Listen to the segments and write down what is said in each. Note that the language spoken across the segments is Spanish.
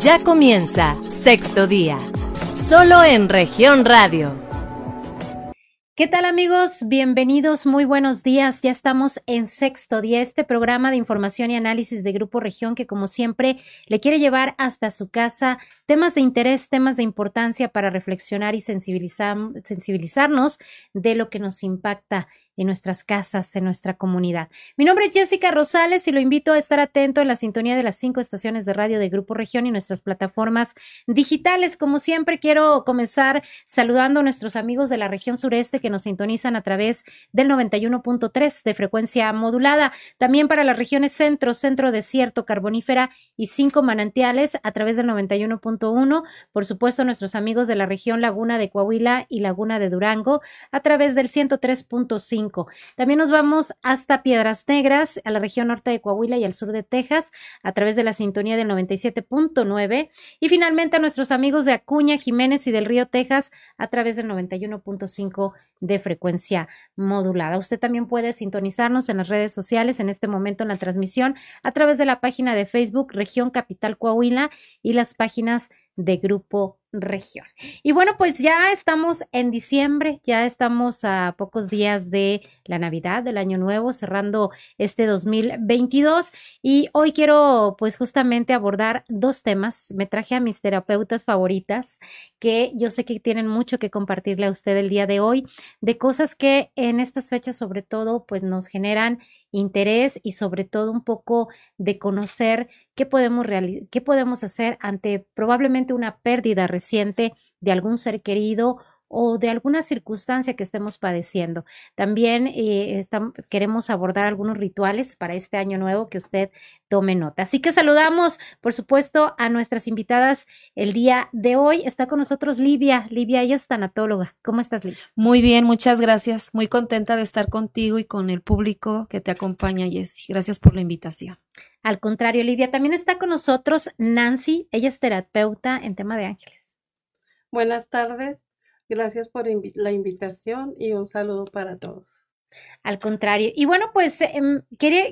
Ya comienza sexto día, solo en región radio. ¿Qué tal amigos? Bienvenidos, muy buenos días. Ya estamos en sexto día, este programa de información y análisis de Grupo Región que como siempre le quiere llevar hasta su casa temas de interés, temas de importancia para reflexionar y sensibilizar, sensibilizarnos de lo que nos impacta en nuestras casas, en nuestra comunidad. Mi nombre es Jessica Rosales y lo invito a estar atento en la sintonía de las cinco estaciones de radio de Grupo Región y nuestras plataformas digitales. Como siempre, quiero comenzar saludando a nuestros amigos de la región sureste que nos sintonizan a través del 91.3 de frecuencia modulada. También para las regiones centro, centro desierto, carbonífera y cinco manantiales a través del 91.1. Por supuesto, nuestros amigos de la región Laguna de Coahuila y Laguna de Durango a través del 103.5 también nos vamos hasta Piedras Negras, a la región norte de Coahuila y al sur de Texas, a través de la sintonía del 97.9. Y finalmente a nuestros amigos de Acuña, Jiménez y del Río Texas, a través del 91.5 de frecuencia modulada. Usted también puede sintonizarnos en las redes sociales en este momento en la transmisión a través de la página de Facebook Región Capital Coahuila y las páginas de Grupo Región. Y bueno, pues ya estamos en diciembre, ya estamos a pocos días de la Navidad, del Año Nuevo, cerrando este 2022 y hoy quiero pues justamente abordar dos temas. Me traje a mis terapeutas favoritas que yo sé que tienen mucho que compartirle a usted el día de hoy, de cosas que en estas fechas sobre todo pues nos generan interés y sobre todo un poco de conocer qué podemos, qué podemos hacer ante probablemente una pérdida de algún ser querido o de alguna circunstancia que estemos padeciendo. También eh, queremos abordar algunos rituales para este año nuevo que usted tome nota. Así que saludamos, por supuesto, a nuestras invitadas el día de hoy. Está con nosotros Livia. Livia, ella es tanatóloga. ¿Cómo estás, Livia? Muy bien, muchas gracias. Muy contenta de estar contigo y con el público que te acompaña, Jessy. Gracias por la invitación. Al contrario, Livia, también está con nosotros Nancy. Ella es terapeuta en tema de ángeles. Buenas tardes. Gracias por la invitación y un saludo para todos. Al contrario. Y bueno, pues em,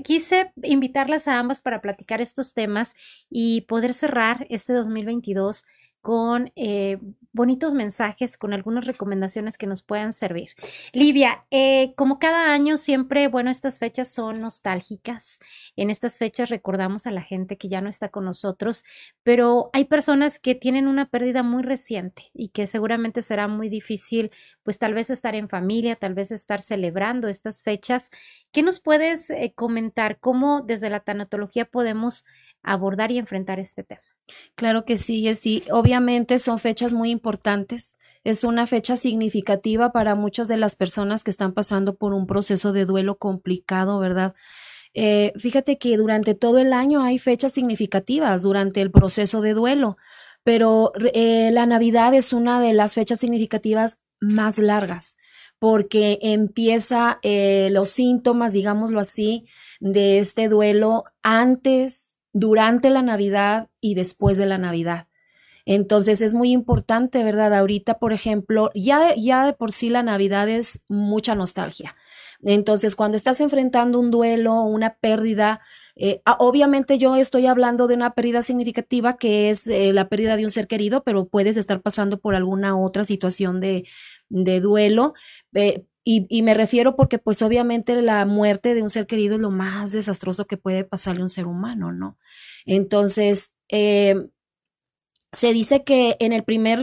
quise invitarlas a ambas para platicar estos temas y poder cerrar este 2022 con eh, bonitos mensajes, con algunas recomendaciones que nos puedan servir. Livia, eh, como cada año siempre, bueno, estas fechas son nostálgicas. En estas fechas recordamos a la gente que ya no está con nosotros, pero hay personas que tienen una pérdida muy reciente y que seguramente será muy difícil, pues tal vez estar en familia, tal vez estar celebrando estas fechas. ¿Qué nos puedes eh, comentar? ¿Cómo desde la tanatología podemos abordar y enfrentar este tema? Claro que sí, sí. Obviamente son fechas muy importantes. Es una fecha significativa para muchas de las personas que están pasando por un proceso de duelo complicado, ¿verdad? Eh, fíjate que durante todo el año hay fechas significativas durante el proceso de duelo, pero eh, la Navidad es una de las fechas significativas más largas porque empieza eh, los síntomas, digámoslo así, de este duelo antes, durante la Navidad y después de la Navidad. Entonces es muy importante, ¿verdad? Ahorita, por ejemplo, ya, ya de por sí la Navidad es mucha nostalgia. Entonces, cuando estás enfrentando un duelo, una pérdida, eh, ah, obviamente yo estoy hablando de una pérdida significativa que es eh, la pérdida de un ser querido, pero puedes estar pasando por alguna otra situación de, de duelo. Eh, y, me refiero porque pues obviamente la muerte de un ser querido es lo más desastroso que puede pasarle a un ser humano, ¿no? Entonces, eh, se dice que en el primer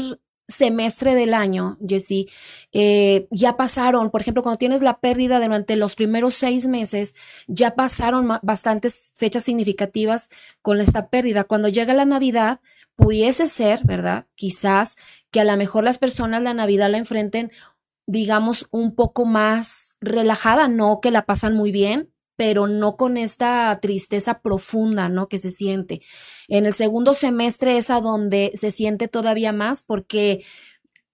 semestre del año, Jessy, eh, ya pasaron, por ejemplo, cuando tienes la pérdida durante los primeros seis meses, ya pasaron bastantes fechas significativas con esta pérdida. Cuando llega la Navidad, pudiese ser, ¿verdad? Quizás que a lo mejor las personas la Navidad la enfrenten digamos, un poco más relajada, no que la pasan muy bien, pero no con esta tristeza profunda, ¿no? Que se siente. En el segundo semestre es a donde se siente todavía más porque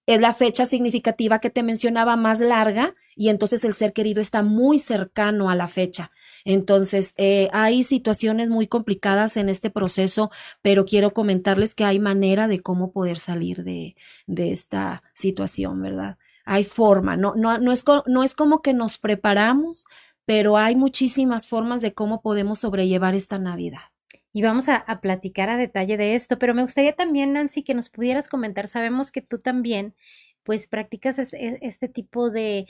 es la fecha significativa que te mencionaba más larga y entonces el ser querido está muy cercano a la fecha. Entonces, eh, hay situaciones muy complicadas en este proceso, pero quiero comentarles que hay manera de cómo poder salir de, de esta situación, ¿verdad? Hay forma, no, no, no, es, no es como que nos preparamos, pero hay muchísimas formas de cómo podemos sobrellevar esta Navidad. y vamos a, platicar a detalle de esto, pero me gustaría también, Nancy, que nos pudieras comentar, sabemos que tú también pues practicas e, este, tipo de,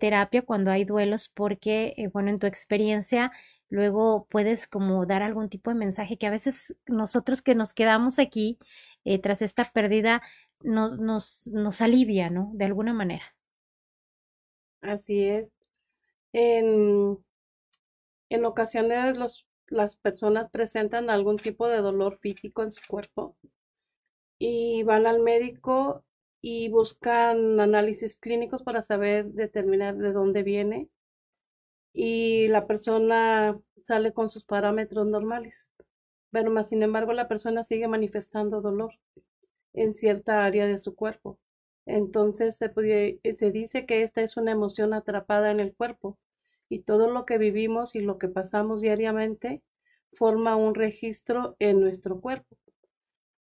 terapia cuando hay duelos porque, eh, bueno, en tu experiencia luego puedes como dar algún tipo de mensaje que a veces nosotros que nos quedamos aquí eh, tras esta pérdida nos, nos, nos alivia, ¿no? De alguna manera. Así es. En, en ocasiones los, las personas presentan algún tipo de dolor físico en su cuerpo y van al médico y buscan análisis clínicos para saber determinar de dónde viene y la persona sale con sus parámetros normales. Pero más sin embargo la persona sigue manifestando dolor en cierta área de su cuerpo. Entonces se, se dice que esta es una emoción atrapada en el cuerpo y todo lo que vivimos y lo que pasamos diariamente forma un registro en nuestro cuerpo.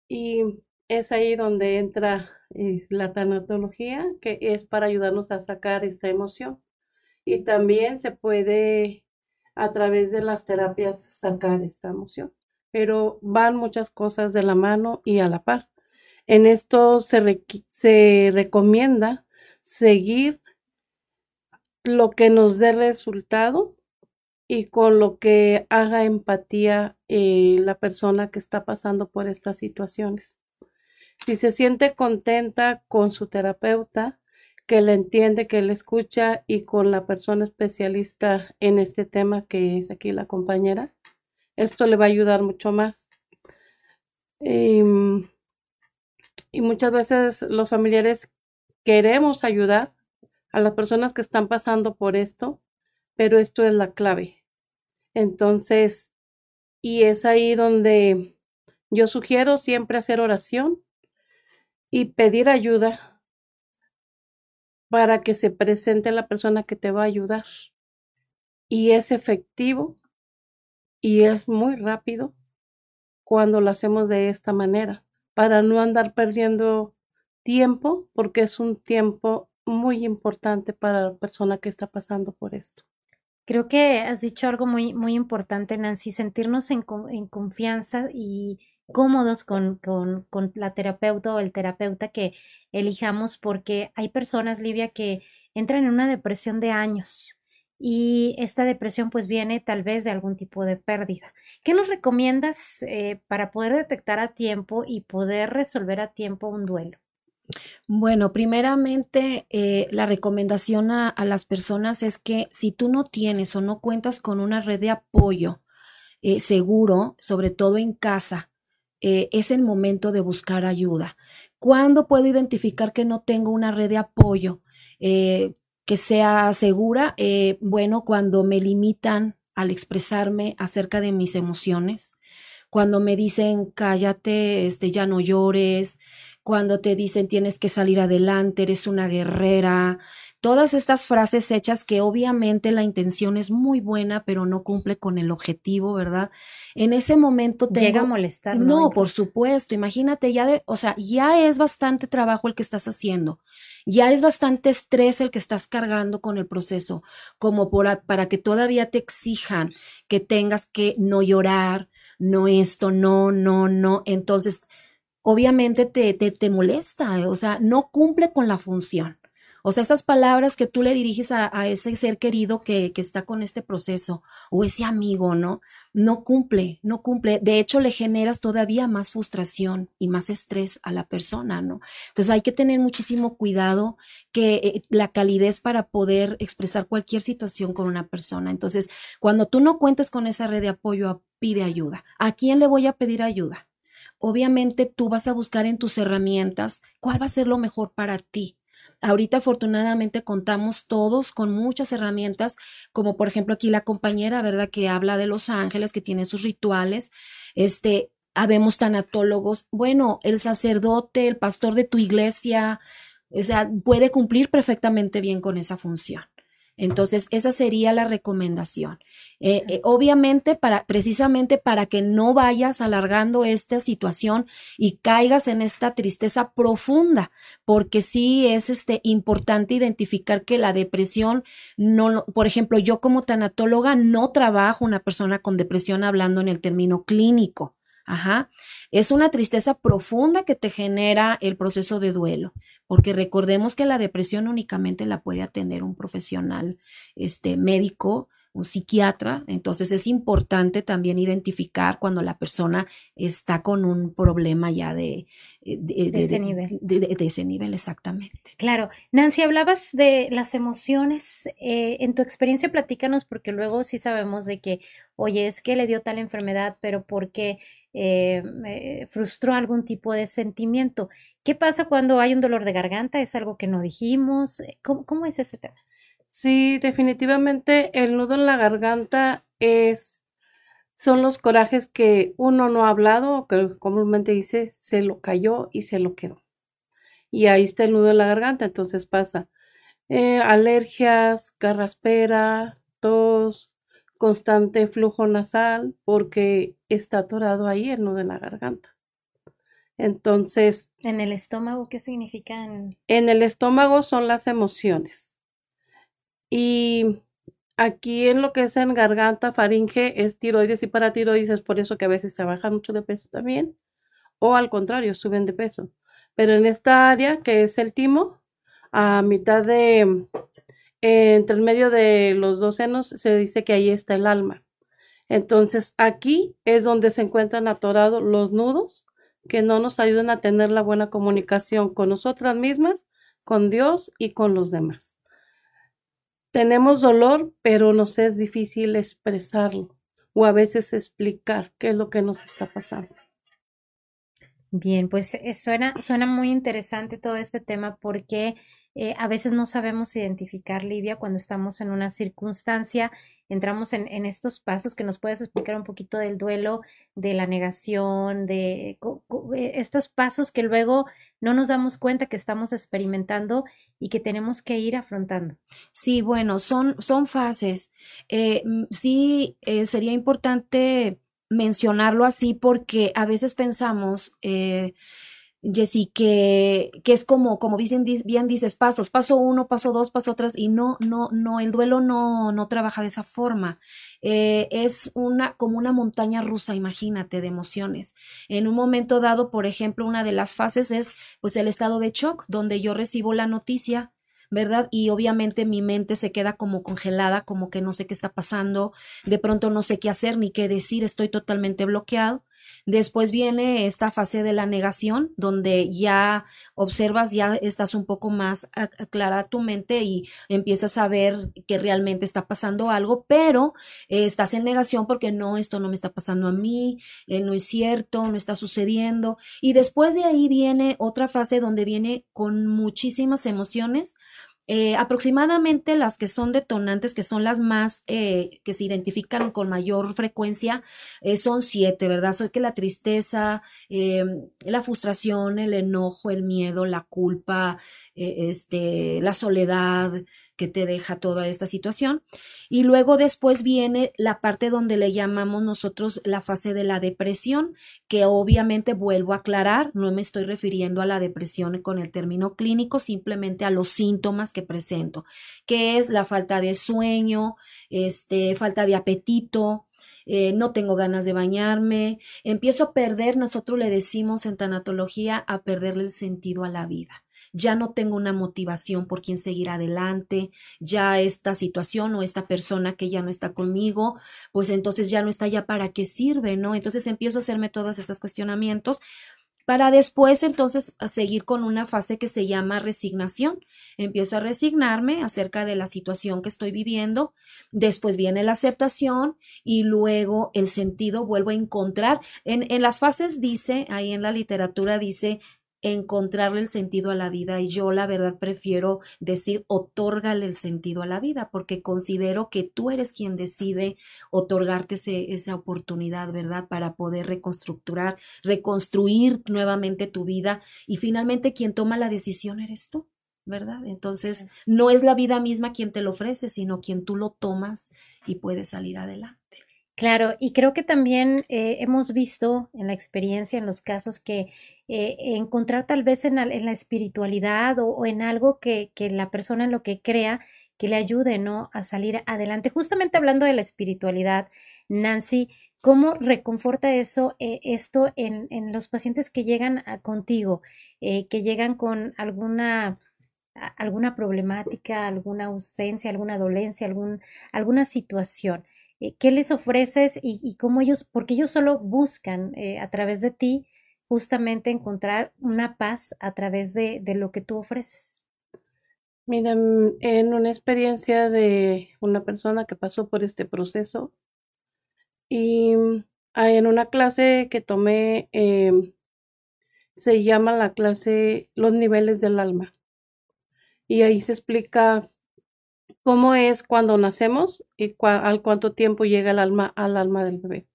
Y es ahí donde entra eh, la tanatología, que es para ayudarnos a sacar esta emoción. Y también se puede a través de las terapias sacar esta emoción. Pero van muchas cosas de la mano y a la par. En esto se, se recomienda seguir lo que nos dé resultado y con lo que haga empatía eh, la persona que está pasando por estas situaciones. Si se siente contenta con su terapeuta, que le entiende, que le escucha y con la persona especialista en este tema que es aquí la compañera, esto le va a ayudar mucho más. Em, y muchas veces los familiares queremos ayudar a las personas que están pasando por esto, pero esto es la clave. Entonces, y es ahí donde yo sugiero siempre hacer oración y pedir ayuda para que se presente la persona que te va a ayudar. Y es efectivo y es muy rápido cuando lo hacemos de esta manera, para no andar perdiendo tiempo, porque es un tiempo muy importante para la persona que está pasando por esto. Creo que has dicho algo muy, muy importante, Nancy, sentirnos en, confianza y cómodos con, con, con, la terapeuta o el terapeuta que elijamos, porque hay personas, Livia, que entran en una depresión de años y esta depresión pues viene tal vez de algún tipo de pérdida. ¿Qué nos recomiendas eh, para poder detectar a tiempo y poder resolver a tiempo un duelo? Bueno, primeramente, eh, la recomendación a, las personas es que si tú no tienes o no cuentas con una red de apoyo eh, seguro, sobre todo en casa, es el momento de buscar ayuda. ¿Cuándo puedo identificar que no tengo una red de apoyo que sea segura? Eh, bueno, cuando me limitan al expresarme acerca de mis emociones, cuando me dicen cállate, este, ya no llores, cuando te dicen tienes que salir adelante, eres una guerrera, todas estas frases hechas que obviamente la intención es muy buena, pero no cumple con el objetivo, ¿verdad? En ese momento te llega a molestar. No, por supuesto. Imagínate ya de, o sea, ya es bastante trabajo el que estás haciendo. Ya es bastante estrés el que estás cargando con el proceso, como por, para que todavía te exijan que tengas que no llorar, no esto, no, no, no. Entonces, obviamente te, te, te molesta, o sea, no cumple con la función. O sea, esas palabras que tú le diriges a, ese ser querido que, que, está con este proceso o ese amigo, ¿no? No cumple, no cumple. De hecho, le generas todavía más frustración y más estrés a la persona, ¿no? Entonces hay que tener muchísimo cuidado que eh, la calidez para poder expresar cualquier situación con una persona. Entonces, cuando tú no cuentes con esa red de apoyo, pide ayuda. ¿A quién le voy a pedir ayuda? Obviamente tú vas a buscar en tus herramientas cuál va a ser lo mejor para ti. Ahorita afortunadamente contamos todos con muchas herramientas, como por ejemplo aquí la compañera, ¿verdad? Que habla de los ángeles, que tiene sus rituales. Este, habemos tanatólogos. Bueno, el sacerdote, el pastor de tu iglesia, o sea, puede cumplir perfectamente bien con esa función. Entonces, esa sería la recomendación. Eh, eh, obviamente, para, precisamente para que no vayas alargando esta situación y caigas en esta tristeza profunda, porque sí es este, importante identificar que la depresión no, por ejemplo, yo como tanatóloga no trabajo una persona con depresión hablando en el término clínico. Ajá. Es una tristeza profunda que te genera el proceso de duelo, porque recordemos que la depresión únicamente la puede atender un profesional este, médico un psiquiatra, entonces es importante también identificar cuando la persona está con un problema ya de, eh, de, ese nivel. De, ese nivel, exactamente. Claro. Nancy, hablabas de las emociones. Eh, en tu experiencia, platícanos, porque luego sí sabemos de que, oye, es que le dio tal enfermedad, pero porque eh, frustró algún tipo de sentimiento. ¿Qué pasa cuando hay un dolor de garganta? ¿Es algo que no dijimos? ¿Cómo, cómo es ese tema? Sí, definitivamente el nudo en la garganta es son los corajes que uno no ha hablado, que comúnmente dice se lo cayó y se lo quedó. Y ahí está el nudo en la garganta, entonces pasa eh, alergias, carraspera, tos, constante flujo nasal, porque está atorado ahí el nudo en la garganta. Entonces. ¿En el estómago qué significan? En el estómago son las emociones. Y aquí en lo que es en garganta, faringe, es tiroides y paratiroides, es por eso que a veces se baja mucho de peso también. O al contrario, suben de peso. Pero en esta área, que es el timo, a mitad de, entre el medio de los dos senos, se dice que ahí está el alma. Entonces aquí es donde se encuentran atorados los nudos que no nos ayudan a tener la buena comunicación con nosotras mismas, con Dios y con los demás. Tenemos dolor, pero nos es difícil expresarlo o a veces explicar qué es lo que nos está pasando. Bien, pues eh, suena, suena muy interesante todo este tema porque eh, a veces no sabemos identificar, Livia, cuando estamos en una circunstancia, entramos en, estos pasos que nos puedes explicar un poquito del duelo, de la negación, de eh, estos pasos que luego no nos damos cuenta que estamos experimentando y que tenemos que ir afrontando. Sí, bueno, son, son fases. Eh, sí, sería importante mencionarlo así porque a veces pensamos Jessy, que, que es como, como bien, bien dices, pasos, paso uno, paso dos, paso tres, y no, no, no, el duelo no, no trabaja de esa forma. Eh, es una, como una montaña rusa, imagínate, de emociones. En un momento dado, por ejemplo, una de las fases es pues el estado de shock, donde yo recibo la noticia, ¿verdad? Y obviamente mi mente se queda como congelada, como que no sé qué está pasando, de pronto no sé qué hacer ni qué decir, estoy totalmente bloqueado. Después viene esta fase de la negación, donde ya observas, ya estás un poco más clara tu mente y empiezas a ver que realmente está pasando algo, pero eh, estás en negación porque no, esto no me está pasando a mí, eh, no es cierto, no está sucediendo. Y después de ahí viene otra fase donde viene con muchísimas emociones, eh, aproximadamente las que son detonantes, que son las más eh, que se identifican con mayor frecuencia, eh, son siete, ¿verdad? Soy que la tristeza, la frustración, el enojo, el miedo, la culpa, este, la soledad, que te deja toda esta situación. Y luego después viene la parte donde le llamamos nosotros la fase de la depresión, que obviamente vuelvo a aclarar, no me estoy refiriendo a la depresión con el término clínico, simplemente a los síntomas que presento, que es la falta de sueño, este, falta de apetito, eh, no tengo ganas de bañarme, empiezo a perder, nosotros le decimos en tanatología, a perderle el sentido a la vida ya no tengo una motivación por quien seguir adelante, ya esta situación o esta persona que ya no está conmigo, pues entonces ya no está ya para qué sirve, ¿no? Entonces empiezo a hacerme todos estos cuestionamientos para después entonces seguir con una fase que se llama resignación. Empiezo a resignarme acerca de la situación que estoy viviendo, después viene la aceptación y luego el sentido vuelvo a encontrar. En, en las fases dice, ahí en la literatura dice encontrarle el sentido a la vida y yo la verdad prefiero decir otórgale el sentido a la vida porque considero que tú eres quien decide otorgarte esa oportunidad, ¿verdad? Para poder reconstructurar, reconstruir nuevamente tu vida y finalmente quien toma la decisión eres tú. ¿verdad? Entonces, no es la vida misma quien te lo ofrece, sino quien tú lo tomas y puedes salir adelante. Claro, y creo que también eh, hemos visto en la experiencia, en los casos, que eh, encontrar tal vez en la, espiritualidad o, en algo que, que la persona en lo que crea, que le ayude, ¿no? A salir adelante. Justamente hablando de la espiritualidad, Nancy, ¿cómo reconforta eso, eh, esto en, en, los pacientes que llegan a, contigo, eh, que llegan con alguna alguna problemática, alguna ausencia, alguna dolencia, algún, alguna situación. Eh, ¿Qué les ofreces y, cómo ellos, porque ellos solo buscan eh, a través de ti justamente encontrar una paz a través de, de lo que tú ofreces? Mira, mm, en una experiencia de una persona que pasó por este proceso y mm, en una clase que tomé eh, se llama la clase Los niveles del alma y ahí se explica cómo es cuando nacemos y al cuánto tiempo llega el alma al alma del bebé.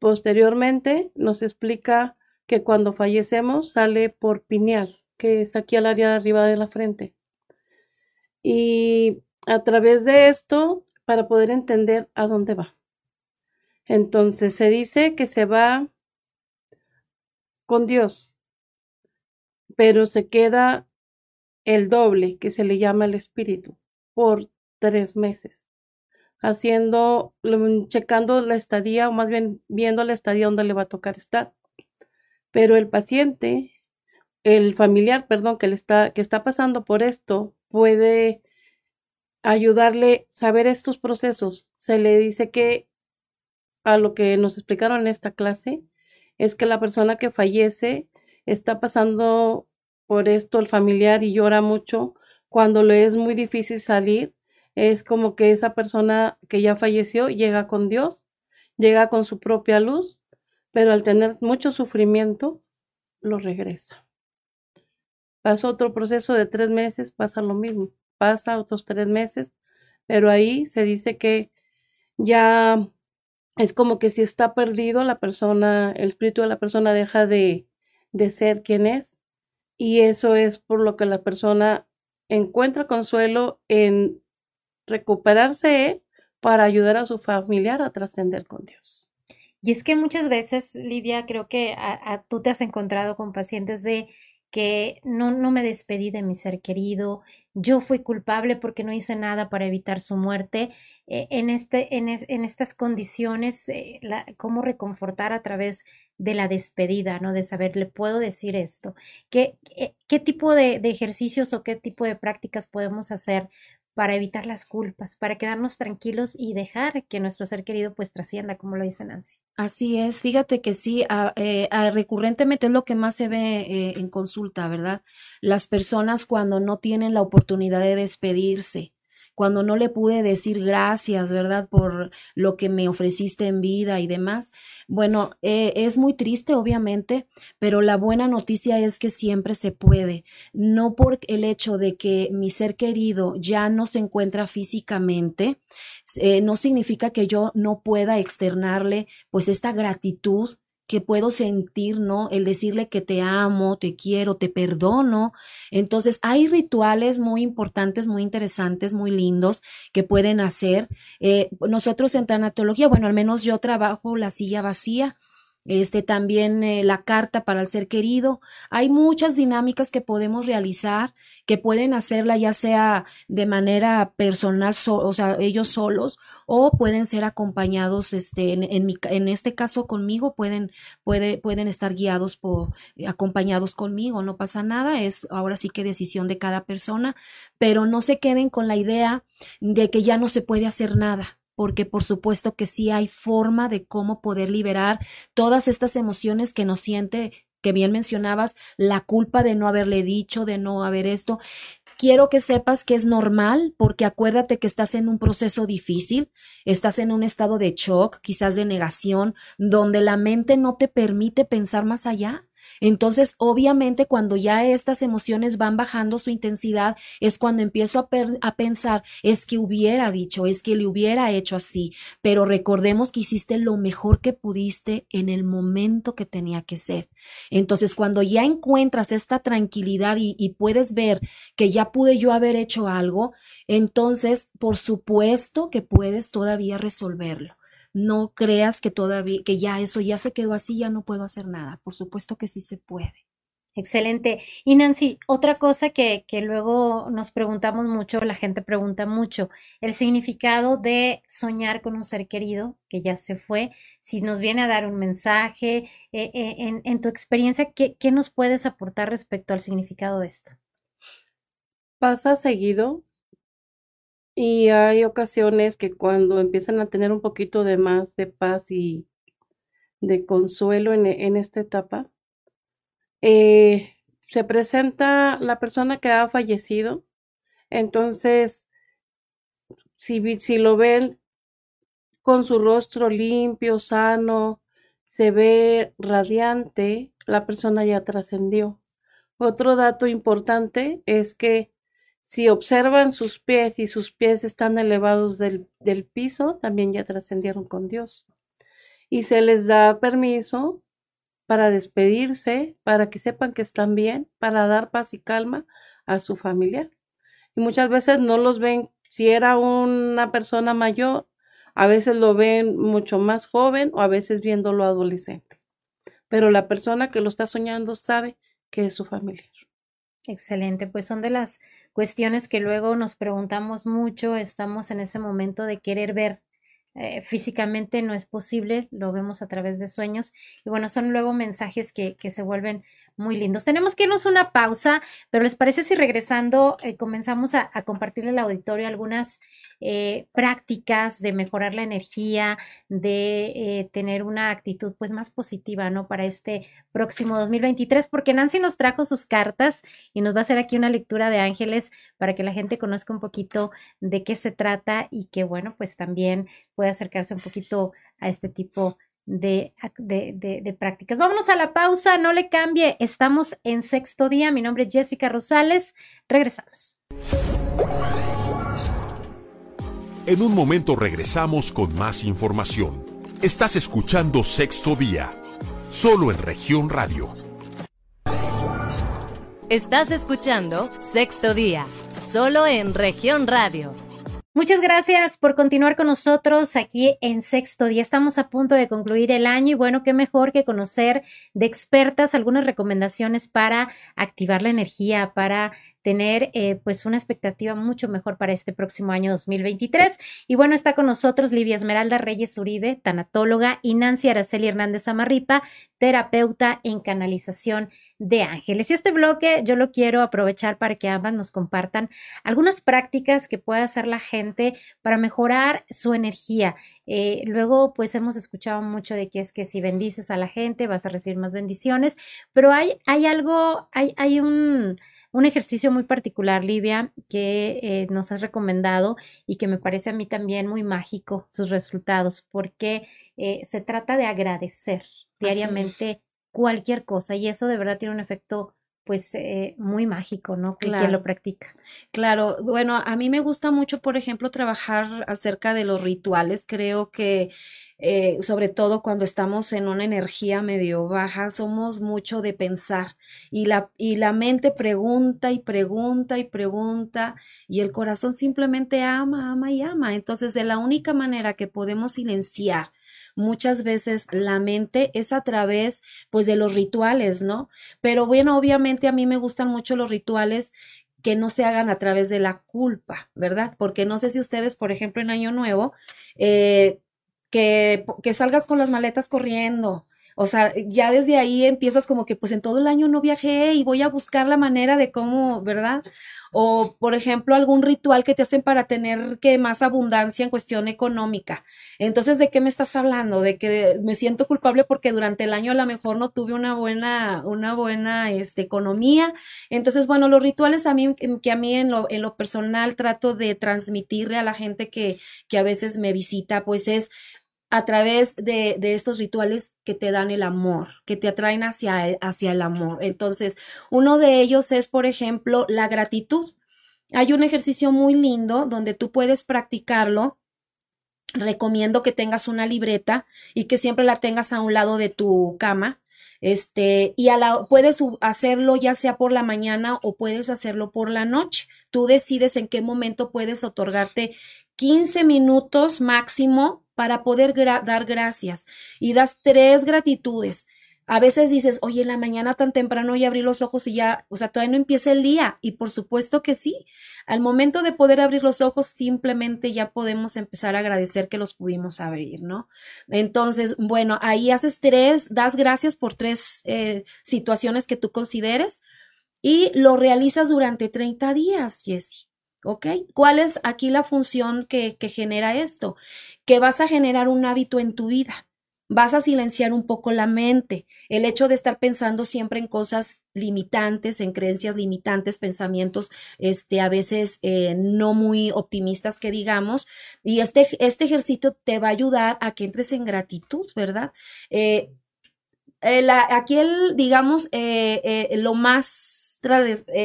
Posteriormente nos explica que cuando fallecemos sale por pineal, que es aquí al área de arriba de la frente. Y a través de esto, para poder entender a dónde va. Entonces se dice que se va con Dios, pero se queda el doble, que se le llama el espíritu, por tres meses, haciendo, checando la estadía, o más bien viendo la estadía donde le va a tocar estar. Pero el paciente, el familiar, perdón, que le está, que está pasando por esto, puede ayudarle a saber estos procesos. Se le dice que a lo que nos explicaron en esta clase es que la persona que fallece está pasando por esto el familiar y llora mucho, cuando le es muy difícil salir, es como que esa persona que ya falleció llega con Dios, llega con su propia luz, pero al tener mucho sufrimiento, lo regresa. Pasa otro proceso de tres meses, pasa lo mismo, pasa otros tres meses, pero ahí se dice que ya es como que si está perdido la persona, el espíritu de la persona deja de, de ser quien es y eso es por lo que la persona encuentra consuelo en recuperarse para ayudar a su familiar a trascender con Dios. Y es que muchas veces, Livia, creo que a, tú te has encontrado con pacientes de que no, no me despedí de mi ser querido, yo fui culpable porque no hice nada para evitar su muerte. Eh, en, este, en, es, en, estas condiciones, eh, cómo reconfortar a través de la despedida, ¿no? De saber, le puedo decir esto. ¿Qué, qué, qué tipo de, de, ejercicios o qué tipo de prácticas podemos hacer para evitar las culpas, para quedarnos tranquilos y dejar que nuestro ser querido pues trascienda, como lo dice Nancy. Así es, fíjate que sí, a, eh, a recurrentemente es lo que más se ve eh, en consulta, ¿verdad? Las personas cuando no tienen la oportunidad de despedirse, cuando no le pude decir gracias, ¿verdad? Por lo que me ofreciste en vida y demás. Bueno, eh, es muy triste, obviamente, pero la buena noticia es que siempre se puede. No por el hecho de que mi ser querido ya no se encuentra físicamente, eh, no significa que yo no pueda externarle pues esta gratitud que puedo sentir, ¿no? El decirle que te amo, te quiero, te perdono. Entonces, hay rituales muy importantes, muy interesantes, muy lindos que pueden hacer. Eh, nosotros en tanatología, bueno, al menos yo trabajo la silla vacía este también eh, la carta para el ser querido. Hay muchas dinámicas que podemos realizar, que pueden hacerla ya sea de manera personal, so, o sea, ellos solos, o pueden ser acompañados, este, en, en, este caso conmigo, pueden, puede, pueden estar guiados por, acompañados conmigo, no pasa nada, es ahora sí que decisión de cada persona, pero no se queden con la idea de que ya no se puede hacer nada porque por supuesto que sí hay forma de cómo poder liberar todas estas emociones que nos siente, que bien mencionabas, la culpa de no haberle dicho, de no haber esto. Quiero que sepas que es normal porque acuérdate que estás en un proceso difícil, estás en un estado de shock, quizás de negación, donde la mente no te permite pensar más allá Entonces, obviamente, cuando ya estas emociones van bajando su intensidad, es cuando empiezo a, pensar, es que hubiera dicho, es que le hubiera hecho así, pero recordemos que hiciste lo mejor que pudiste en el momento que tenía que ser. Entonces, cuando ya encuentras esta tranquilidad y, y puedes ver que ya pude yo haber hecho algo, entonces, por supuesto que puedes todavía resolverlo no creas que todavía, que ya eso ya se quedó así, ya no puedo hacer nada. Por supuesto que sí se puede. Excelente. Y Nancy, otra cosa que, que, luego nos preguntamos mucho, la gente pregunta mucho, el significado de soñar con un ser querido que ya se fue, si nos viene a dar un mensaje, eh, eh, en, en, tu experiencia, ¿qué, ¿qué nos puedes aportar respecto al significado de esto? Pasa seguido, y hay ocasiones que cuando empiezan a tener un poquito de más de paz y de consuelo en, en esta etapa, eh, se presenta la persona que ha fallecido. Entonces, si, si lo ven con su rostro limpio, sano, se ve radiante, la persona ya trascendió. Otro dato importante es que si observan sus pies y sus pies están elevados del, del piso, también ya trascendieron con Dios. Y se les da permiso para despedirse, para que sepan que están bien, para dar paz y calma a su familia. Y muchas veces no los ven, si era una persona mayor, a veces lo ven mucho más joven o a veces viéndolo adolescente. Pero la persona que lo está soñando sabe que es su familia. Excelente, pues son de las cuestiones que luego nos preguntamos mucho, estamos en ese momento de querer ver eh, físicamente no es posible, lo vemos a través de sueños y bueno, son luego mensajes que, que se vuelven muy lindos. Tenemos que irnos una pausa, pero ¿les parece si regresando eh, comenzamos a, a, compartirle al auditorio algunas eh, prácticas de mejorar la energía, de eh, tener una actitud pues más positiva, ¿no? Para este próximo 2023, porque Nancy nos trajo sus cartas y nos va a hacer aquí una lectura de ángeles para que la gente conozca un poquito de qué se trata y que bueno, pues también pueda acercarse un poquito a este tipo de, de, de, prácticas. Vámonos a la pausa, no le cambie. Estamos en sexto día. Mi nombre es Jessica Rosales. Regresamos. En un momento regresamos con más información. Estás escuchando Sexto Día, solo en región radio. Estás escuchando Sexto Día, solo en región radio. Muchas gracias por continuar con nosotros aquí en sexto día. Estamos a punto de concluir el año y bueno, qué mejor que conocer de expertas algunas recomendaciones para activar la energía, para tener eh, pues una expectativa mucho mejor para este próximo año 2023. Y bueno, está con nosotros Livia Esmeralda Reyes Uribe, tanatóloga, y Nancy Araceli Hernández Amarripa, terapeuta en canalización de ángeles. Y este bloque yo lo quiero aprovechar para que ambas nos compartan algunas prácticas que pueda hacer la gente para mejorar su energía. Eh, luego, pues hemos escuchado mucho de que es que si bendices a la gente vas a recibir más bendiciones, pero hay, hay algo, hay, hay un un ejercicio muy particular, Livia, que eh, nos has recomendado y que me parece a mí también muy mágico sus resultados, porque eh, se trata de agradecer diariamente cualquier cosa y eso de verdad tiene un efecto pues eh, muy mágico, ¿no? Claro. Quien lo practica. Claro, bueno, a mí me gusta mucho, por ejemplo, trabajar acerca de los rituales. Creo que eh, sobre todo cuando estamos en una energía medio baja, somos mucho de pensar y la, y la mente pregunta y pregunta y pregunta y el corazón simplemente ama, ama y ama. Entonces, de la única manera que podemos silenciar muchas veces la mente es a través pues de los rituales, ¿no? Pero bueno, obviamente a mí me gustan mucho los rituales que no se hagan a través de la culpa, ¿verdad? Porque no sé si ustedes, por ejemplo, en Año Nuevo, eh, que, que salgas con las maletas corriendo. O sea, ya desde ahí empiezas como que pues en todo el año no viajé y voy a buscar la manera de cómo, ¿verdad? O por ejemplo, algún ritual que te hacen para tener que más abundancia en cuestión económica. Entonces, ¿de qué me estás hablando? De que me siento culpable porque durante el año a lo mejor no tuve una buena, una buena este, economía. Entonces, bueno, los rituales a mí, que a mí en lo, en lo personal trato de transmitirle a la gente que, que a veces me visita, pues es a través de, de, estos rituales que te dan el amor, que te atraen hacia el, hacia el amor. Entonces, uno de ellos es, por ejemplo, la gratitud. Hay un ejercicio muy lindo donde tú puedes practicarlo. Recomiendo que tengas una libreta y que siempre la tengas a un lado de tu cama. Este, y a la, puedes hacerlo ya sea por la mañana o puedes hacerlo por la noche. Tú decides en qué momento puedes otorgarte 15 minutos máximo para poder dar gracias y das tres gratitudes. A veces dices, oye, en la mañana tan temprano ya abrí los ojos y ya, o sea, todavía no empieza el día. Y por supuesto que sí. Al momento de poder abrir los ojos, simplemente ya podemos empezar a agradecer que los pudimos abrir, ¿no? Entonces, bueno, ahí haces tres, das gracias por tres eh, situaciones que tú consideres y lo realizas durante 30 días, Jessie. ¿Ok? ¿Cuál es aquí la función que, genera esto? Que vas a generar un hábito en tu vida vas a silenciar un poco la mente. El hecho de estar pensando siempre en cosas limitantes, en creencias limitantes, pensamientos, este, a veces eh, no muy optimistas que digamos, y este, este ejercicio te va a ayudar a que entres en gratitud, ¿verdad? Eh, eh, aquí el, digamos, lo más,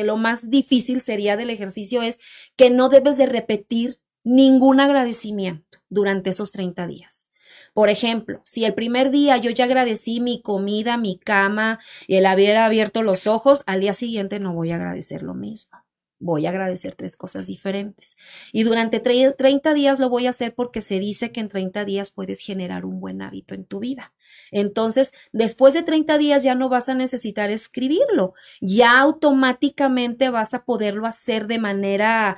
lo más difícil sería del ejercicio es que no debes de repetir ningún agradecimiento durante esos 30 días. Por ejemplo, si el primer día yo ya agradecí mi comida, mi cama y el haber abierto los ojos, al día siguiente no voy a agradecer lo mismo. Voy a agradecer tres cosas diferentes. Y durante 30 días lo voy a hacer porque se dice que en 30 días puedes generar un buen hábito en tu vida. Entonces, después de 30 días ya no vas a necesitar escribirlo, ya automáticamente vas a poderlo hacer de manera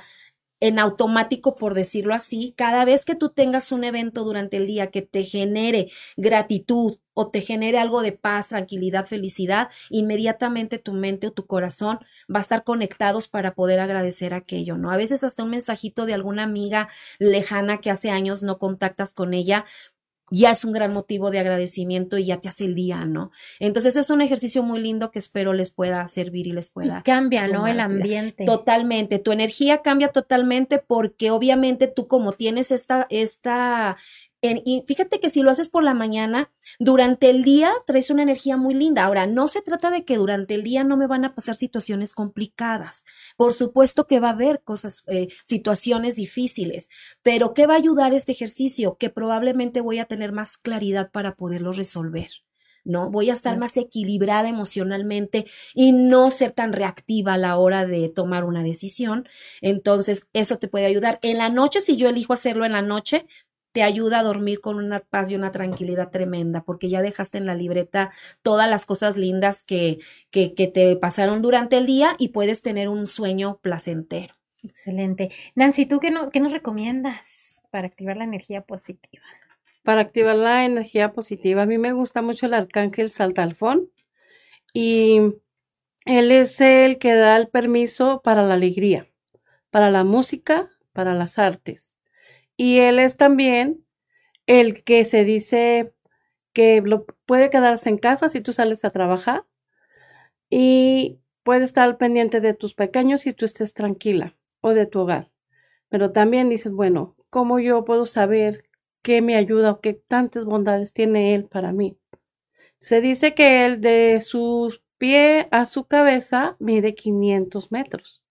en automático, por decirlo así, cada vez que tú tengas un evento durante el día que te genere gratitud o te genere algo de paz, tranquilidad, felicidad, inmediatamente tu mente o tu corazón va a estar conectados para poder agradecer aquello, ¿no? A veces hasta un mensajito de alguna amiga lejana que hace años no contactas con ella, ya es un gran motivo de agradecimiento y ya te hace el día, ¿no? Entonces es un ejercicio muy lindo que espero les pueda servir y les pueda. Y cambia, ¿no? El ambiente. Totalmente. Tu energía cambia totalmente porque obviamente tú como tienes esta, esta y fíjate que si lo haces por la mañana, durante el día traes una energía muy linda. Ahora, no se trata de que durante el día no me van a pasar situaciones complicadas. Por supuesto que va a haber cosas, eh, situaciones difíciles, pero ¿qué va a ayudar este ejercicio? Que probablemente voy a tener más claridad para poderlo resolver. ¿no? Voy a estar más equilibrada emocionalmente y no ser tan reactiva a la hora de tomar una decisión. Entonces, eso te puede ayudar. En la noche, si yo elijo hacerlo en la noche, te ayuda a dormir con una paz y una tranquilidad tremenda, porque ya dejaste en la libreta todas las cosas lindas que, que, que te pasaron durante el día y puedes tener un sueño placentero. Excelente. Nancy, ¿tú qué, no, qué nos recomiendas para activar la energía positiva? Para activar la energía positiva, a mí me gusta mucho el arcángel Saltalfón y él es el que da el permiso para la alegría, para la música, para las artes. Y él es también el que se dice que lo, puede quedarse en casa si tú sales a trabajar y puede estar pendiente de tus pequeños si tú estés tranquila o de tu hogar. Pero también dices, bueno, ¿cómo yo puedo saber qué me ayuda o qué tantas bondades tiene él para mí? Se dice que él de sus pies a su cabeza mide 500 metros.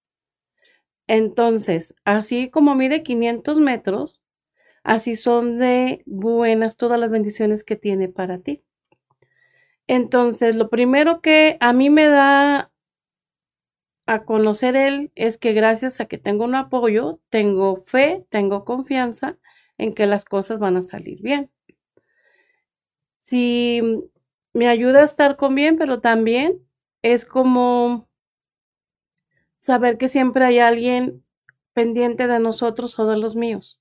Entonces, así como mide 500 metros, así son de buenas todas las bendiciones que tiene para ti. Entonces, lo primero que a mí me da a conocer él es que gracias a que tengo un apoyo, tengo fe, tengo confianza en que las cosas van a salir bien. Si me ayuda a estar con bien, pero también es como saber que siempre hay alguien pendiente de nosotros o de los míos.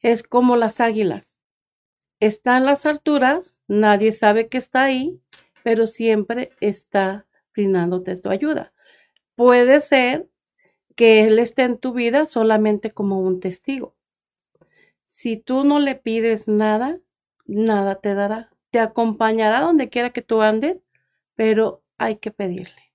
Es como las águilas. Está en las alturas, nadie sabe que está ahí, pero siempre está brindándote tu ayuda. Puede ser que Él esté en tu vida solamente como un testigo. Si tú no le pides nada, nada te dará. Te acompañará donde quiera que tú andes, pero hay que pedirle.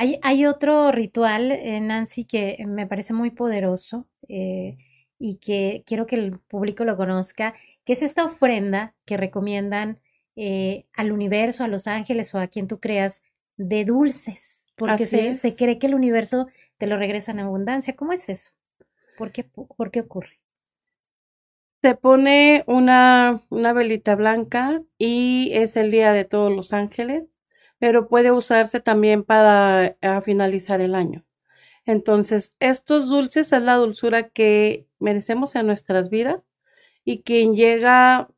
Hay, hay otro ritual, eh, Nancy, que me parece muy poderoso, eh, y que quiero que el público lo conozca, que es esta ofrenda que recomiendan eh, al universo, a los ángeles o a quien tú creas, de dulces, porque se, se, cree que el universo te lo regresa en abundancia. ¿Cómo es eso? ¿Por qué, por qué ocurre? Se pone una, una velita blanca y es el día de todos los ángeles, pero puede usarse también para finalizar el año. Entonces, estos dulces es la dulzura que merecemos en nuestras vidas y quien llega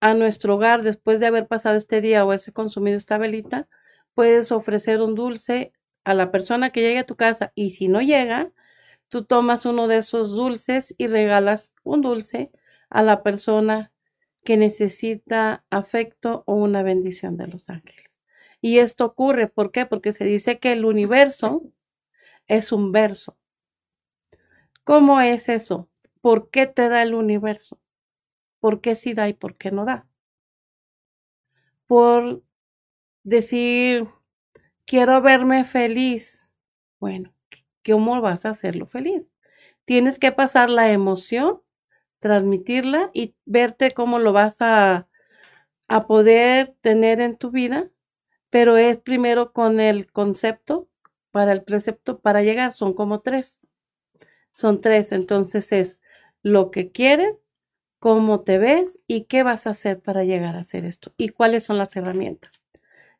a nuestro hogar después de haber pasado este día o haberse consumido esta velita, puedes ofrecer un dulce a la persona que llegue a tu casa y si no llega, tú tomas uno de esos dulces y regalas un dulce a la persona que necesita afecto o una bendición de los ángeles. Y esto ocurre, ¿por qué? Porque se dice que el universo es un verso. ¿Cómo es eso? ¿Por qué te da el universo? ¿Por qué sí da y por qué no da? Por decir, quiero verme feliz. Bueno, ¿cómo vas a hacerlo feliz? Tienes que pasar la emoción, transmitirla y verte cómo lo vas a, a poder tener en tu vida, pero es primero con el concepto para el precepto para llegar, son como tres. Son tres, entonces es lo que quieres, cómo te ves y qué vas a hacer para llegar a hacer esto y cuáles son las herramientas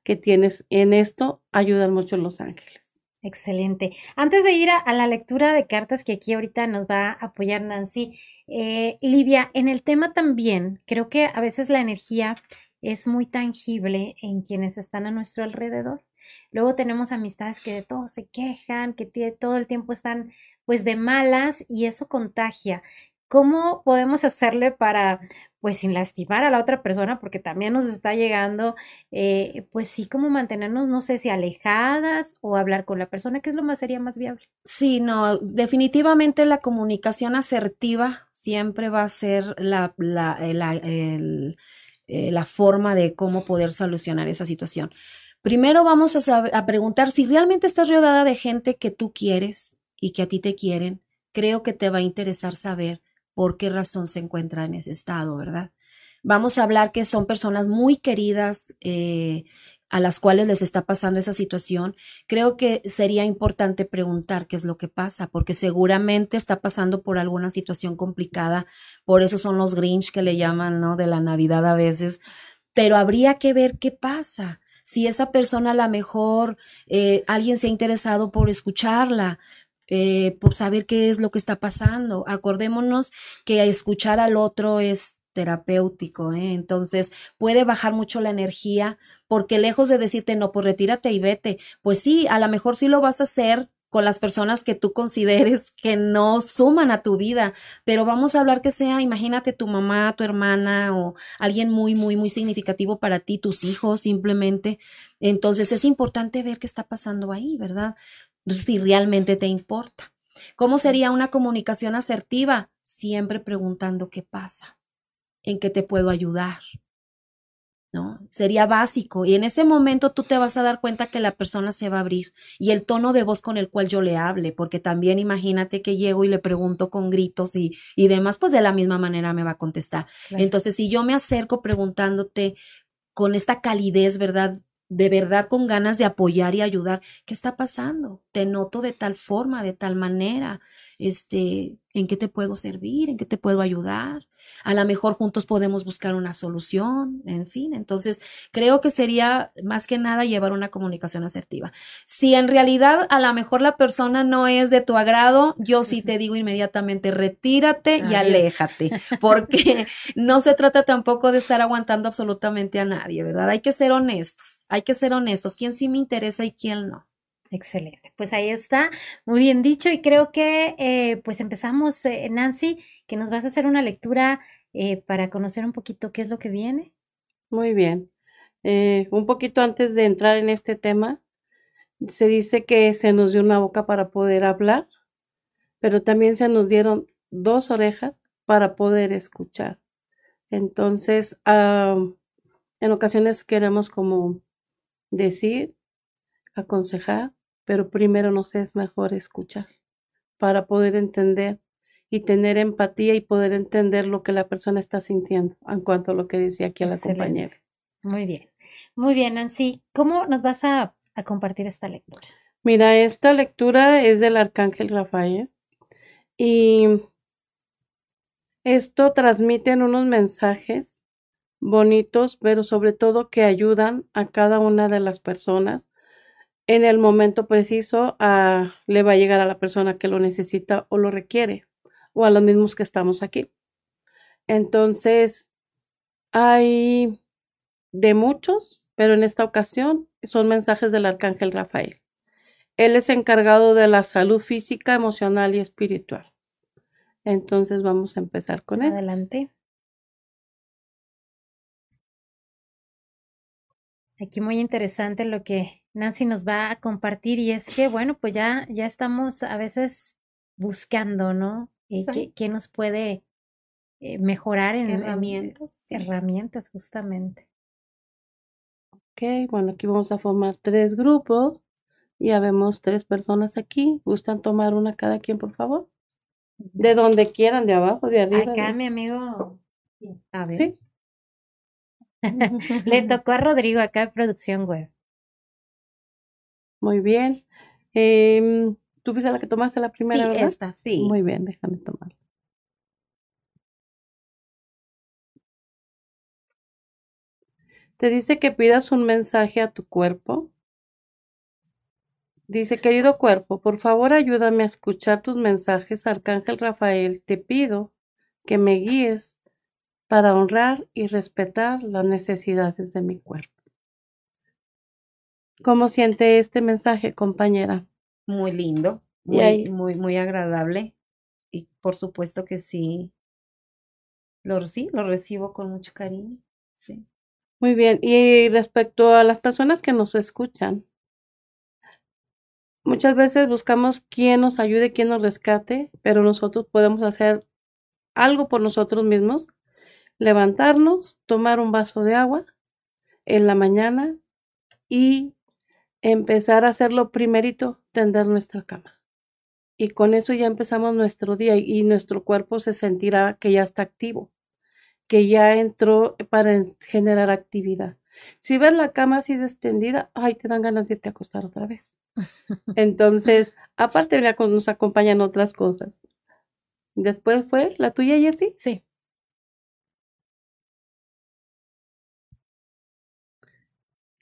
que tienes en esto, ayudan mucho los ángeles. Excelente. Antes de ir a, la lectura de cartas que aquí ahorita nos va a apoyar Nancy, eh, Livia, en el tema también, creo que a veces la energía es muy tangible en quienes están a nuestro alrededor. Luego tenemos amistades que de todo se quejan, que todo el tiempo están pues de malas y eso contagia. ¿Cómo podemos hacerle para, pues sin lastimar a la otra persona, porque también nos está llegando, eh, pues sí, como mantenernos, no sé si alejadas o hablar con la persona, que es lo más sería más viable. Sí, no, definitivamente la comunicación asertiva siempre va a ser la, la, eh, la forma de cómo poder solucionar esa situación. Primero vamos a, a preguntar si realmente estás rodeada de gente que tú quieres y que a ti te quieren. Creo que te va a interesar saber por qué razón se encuentra en ese estado, ¿verdad? Vamos a hablar que son personas muy queridas, eh, a las cuales les está pasando esa situación, creo que sería importante preguntar qué es lo que pasa, porque seguramente está pasando por alguna situación complicada, por eso son los Grinch que le llaman, ¿no? De la Navidad a veces, pero habría que ver qué pasa si esa persona a lo mejor eh, alguien se ha interesado por escucharla, eh, por saber qué es lo que está pasando. Acordémonos que escuchar al otro es terapéutico, ¿eh? entonces puede bajar mucho la energía porque lejos de decirte no, pues retírate y vete, pues sí, a lo mejor sí lo vas a hacer con las personas que tú consideres que no suman a tu vida, pero vamos a hablar que sea, imagínate tu mamá, tu hermana o alguien muy, muy, muy significativo para ti, tus hijos simplemente. Entonces es importante ver qué está pasando ahí, ¿verdad? Si realmente te importa. ¿Cómo sería una comunicación asertiva? Siempre preguntando qué pasa, en qué te puedo ayudar, ¿no? Sería básico y en ese momento tú te vas a dar cuenta que la persona se va a abrir y el tono de voz con el cual yo le hable, porque también imagínate que llego y le pregunto con gritos y, y demás, pues de la misma manera me va a contestar. Entonces, si yo me acerco preguntándote con esta calidez, ¿verdad? de verdad con ganas de apoyar y ayudar, ¿qué está pasando? Te noto de tal forma, de tal manera, este, ¿en qué te puedo servir? ¿En qué te puedo ayudar? A lo mejor juntos podemos buscar una solución, en fin. Entonces, creo que sería más que nada llevar una comunicación asertiva. Si en realidad a lo mejor la persona no es de tu agrado, yo sí te digo inmediatamente, retírate y aléjate, porque no se trata tampoco de estar aguantando absolutamente a nadie, ¿verdad? Hay que ser honestos, hay que ser honestos, quién sí me interesa y quién no. Excelente, pues ahí está, muy bien dicho y creo que eh, pues empezamos, eh, Nancy, que nos vas a hacer una lectura eh, para conocer un poquito qué es lo que viene. Muy bien, un poquito antes de entrar en este tema, se dice que se nos dio una boca para poder hablar, pero también se nos dieron dos orejas para poder escuchar. Entonces, en ocasiones queremos como decir, aconsejar, pero primero nos es mejor escuchar para poder entender y tener empatía y poder entender lo que la persona está sintiendo en cuanto a lo que decía aquí a la Excelente. compañera. Muy bien. Muy bien, Nancy. ¿Cómo nos vas a, a compartir esta lectura? Mira, esta lectura es del Arcángel Rafael y esto transmiten unos mensajes bonitos, pero sobre todo que ayudan a cada una de las personas en el momento preciso a, le va a llegar a la persona que lo necesita o lo requiere, o a los mismos que estamos aquí. Entonces, hay de muchos, pero en esta ocasión son mensajes del Arcángel Rafael. Él es encargado de la salud física, emocional y espiritual. Entonces vamos a empezar con esto. Adelante. Aquí muy interesante lo que Nancy nos va a compartir y es que, bueno, pues ya, ya estamos a veces buscando, ¿no? Y Sí. qué, qué nos puede eh, mejorar en en- herramientas? Herramientas, justamente. Ok, bueno, aquí vamos a formar tres grupos. Ya vemos tres personas aquí. ¿Gustan tomar una cada quien, por favor? De donde quieran, de abajo, de arriba. Acá de- mi amigo, a ver, Sí, le tocó a Rodrigo acá en producción web. Muy bien. Em, Tú fuiste la que tomaste la primera, Sí, ¿verdad? esta, sí. Muy bien, déjame tomar. Te dice que pidas un mensaje a tu cuerpo. Dice, querido cuerpo, por favor ayúdame a escuchar tus mensajes, Arcángel Rafael. Te pido que me guíes para honrar y respetar las necesidades de mi cuerpo. ¿Cómo siente este mensaje, compañera? Muy lindo, muy, muy, muy agradable. Y por supuesto que sí. Lo, sí, lo recibo con mucho cariño. Sí. Muy bien. Y respecto a las personas que nos escuchan, muchas veces buscamos quién nos ayude, quién nos rescate, pero nosotros podemos hacer algo por nosotros mismos, levantarnos, tomar un vaso de agua en la mañana y empezar a hacerlo primerito, tender nuestra cama. Y con eso ya empezamos nuestro día y nuestro cuerpo se sentirá que ya está activo que ya entró para en- generar actividad. Si ves la cama así extendida, ay, te dan ganas de irte a acostar otra vez. Entonces, aparte nos acompañan otras cosas. Después fue la tuya, Jessie. Sí.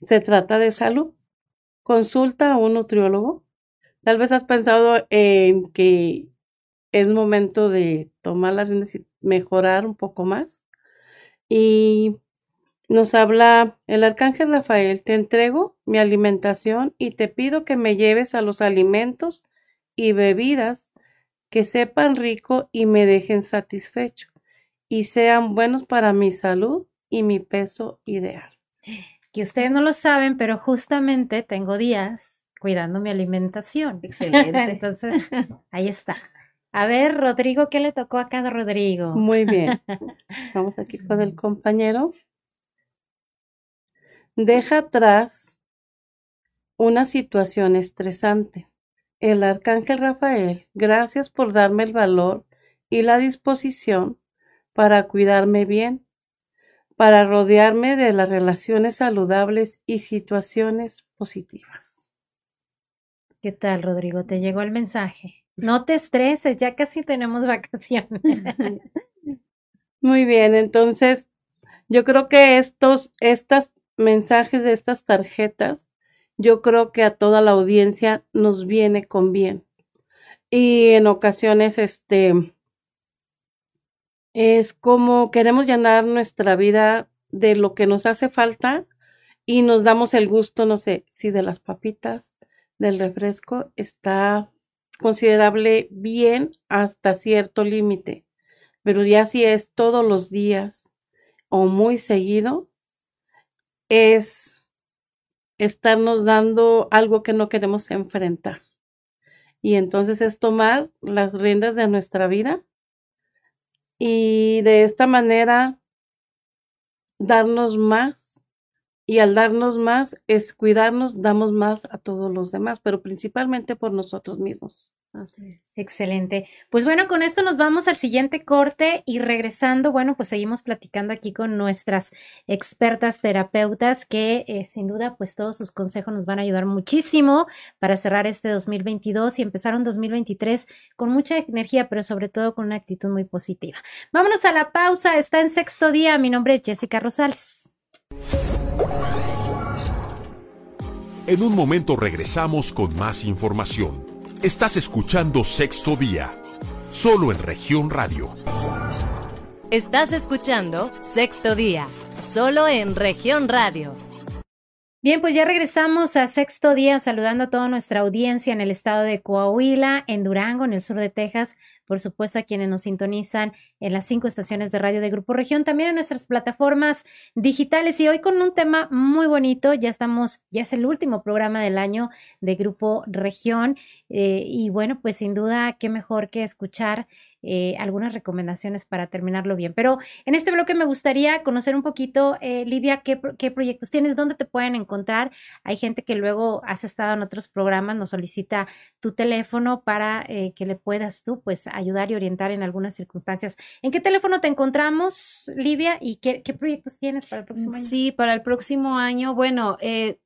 Se trata de salud. Consulta a un nutriólogo. Tal vez has pensado en que es momento de tomar las riendas y mejorar un poco más. Y nos habla el arcángel Rafael, te entrego mi alimentación y te pido que me lleves a los alimentos y bebidas que sepan rico y me dejen satisfecho y sean buenos para mi salud y mi peso ideal. Que ustedes no lo saben, pero justamente tengo días cuidando mi alimentación. Excelente. Entonces, ahí está. A ver, Rodrigo, ¿qué le tocó a cada Rodrigo? Muy bien. Vamos aquí con el compañero. Deja atrás una situación estresante. El arcángel Rafael, gracias por darme el valor y la disposición para cuidarme bien, para rodearme de las relaciones saludables y situaciones positivas. ¿Qué tal, Rodrigo? ¿Te llegó el mensaje? No te estreses, ya casi tenemos vacaciones. Muy bien, entonces yo creo que estos, estas mensajes de estas tarjetas, yo creo que a toda la audiencia nos viene con bien. Y en ocasiones, este, es como queremos llenar nuestra vida de lo que nos hace falta y nos damos el gusto, no sé, si de las papitas, del refresco, está considerable bien hasta cierto límite pero ya si es todos los días o muy seguido, es estarnos dando algo que no queremos enfrentar. Y entonces es tomar las riendas de nuestra vida y de esta manera darnos más. Y al darnos más es cuidarnos, damos más a todos los demás, pero principalmente por nosotros mismos. Excelente. Pues bueno, con esto nos vamos al siguiente corte y regresando, bueno, pues seguimos platicando aquí con nuestras expertas terapeutas que eh, sin duda pues todos sus consejos nos van a ayudar muchísimo para cerrar este 2022 y empezar un 2023 con mucha energía, pero sobre todo con una actitud muy positiva. Vámonos a la pausa, está en sexto día, mi nombre es Jessica Rosales. En un momento regresamos con más información. Estás escuchando Sexto Día, solo en región radio. Estás escuchando Sexto Día, solo en región radio. Bien, pues ya regresamos a sexto día saludando a toda nuestra audiencia en el estado de Coahuila, en Durango, en el sur de Texas, por supuesto a quienes nos sintonizan en las cinco estaciones de radio de Grupo Región, también en nuestras plataformas digitales. Y hoy con un tema muy bonito, ya estamos, ya es el último programa del año de Grupo Región eh, y bueno, pues sin duda, qué mejor que escuchar eh, algunas recomendaciones para terminarlo bien. Pero en este bloque me gustaría conocer un poquito, eh, Livia, qué, qué, proyectos tienes, dónde te pueden encontrar. Hay gente que luego has estado en otros programas, nos solicita tu teléfono para eh, que le puedas tú, pues, ayudar y orientar en algunas circunstancias. ¿En qué teléfono te encontramos, Livia? ¿Y qué, qué proyectos tienes para el próximo año? Sí, para el próximo año, bueno,